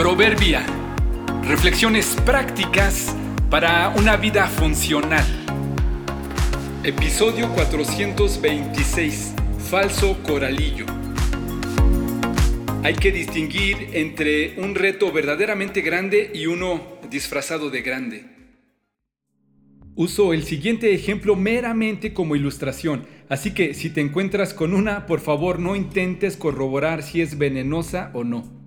Proverbia. Reflexiones prácticas para una vida funcional. Episodio 426. Falso coralillo. Hay que distinguir entre un reto verdaderamente grande y uno disfrazado de grande. Uso el siguiente ejemplo meramente como ilustración, así que si te encuentras con una, por favor no intentes corroborar si es venenosa o no.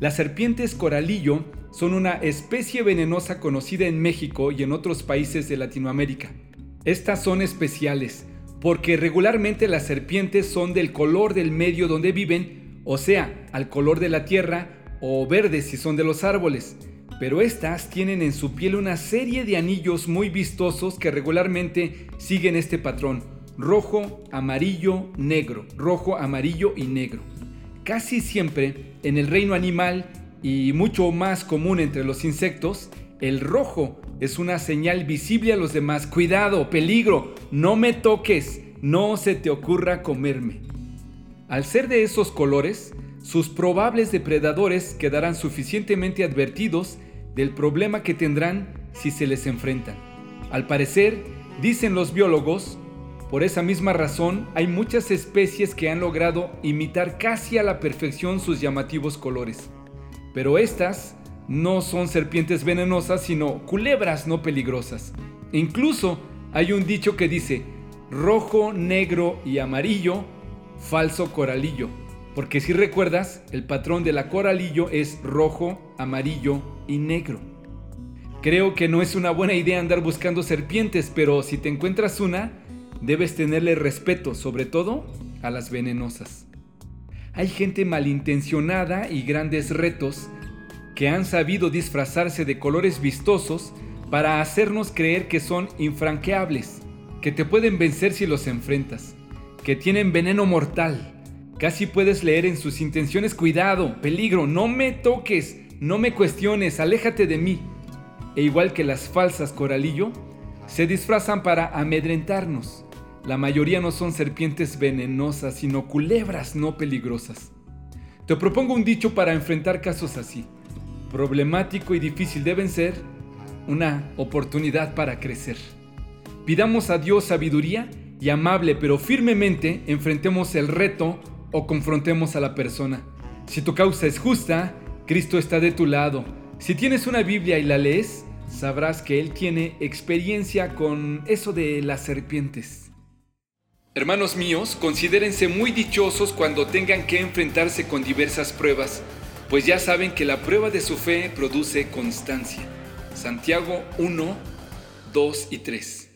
Las serpientes coralillo son una especie venenosa conocida en México y en otros países de Latinoamérica. Estas son especiales porque regularmente las serpientes son del color del medio donde viven, o sea, al color de la tierra o verdes si son de los árboles. Pero estas tienen en su piel una serie de anillos muy vistosos que regularmente siguen este patrón, rojo, amarillo, negro, rojo, amarillo y negro. Casi siempre, en el reino animal y mucho más común entre los insectos, el rojo es una señal visible a los demás. Cuidado, peligro, no me toques, no se te ocurra comerme. Al ser de esos colores, sus probables depredadores quedarán suficientemente advertidos del problema que tendrán si se les enfrentan. Al parecer, dicen los biólogos, por esa misma razón, hay muchas especies que han logrado imitar casi a la perfección sus llamativos colores. Pero estas no son serpientes venenosas, sino culebras no peligrosas. incluso hay un dicho que dice, rojo, negro y amarillo, falso coralillo. Porque si recuerdas, el patrón de la coralillo es rojo, amarillo y negro. Creo que no es una buena idea andar buscando serpientes, pero si te encuentras una, Debes tenerle respeto, sobre todo a las venenosas. Hay gente malintencionada y grandes retos que han sabido disfrazarse de colores vistosos para hacernos creer que son infranqueables, que te pueden vencer si los enfrentas, que tienen veneno mortal. Casi puedes leer en sus intenciones cuidado, peligro, no me toques, no me cuestiones, aléjate de mí. E igual que las falsas coralillo, se disfrazan para amedrentarnos, la mayoría no son serpientes venenosas, sino culebras no peligrosas. Te propongo un dicho para enfrentar casos así. Problemático y difícil deben ser una oportunidad para crecer. Pidamos a Dios sabiduría y amable pero firmemente enfrentemos el reto o confrontemos a la persona. Si tu causa es justa, Cristo está de tu lado. Si tienes una Biblia y la lees, sabrás que Él tiene experiencia con eso de las serpientes. Hermanos míos, considérense muy dichosos cuando tengan que enfrentarse con diversas pruebas, pues ya saben que la prueba de su fe produce constancia. Santiago 1, 2 y 3.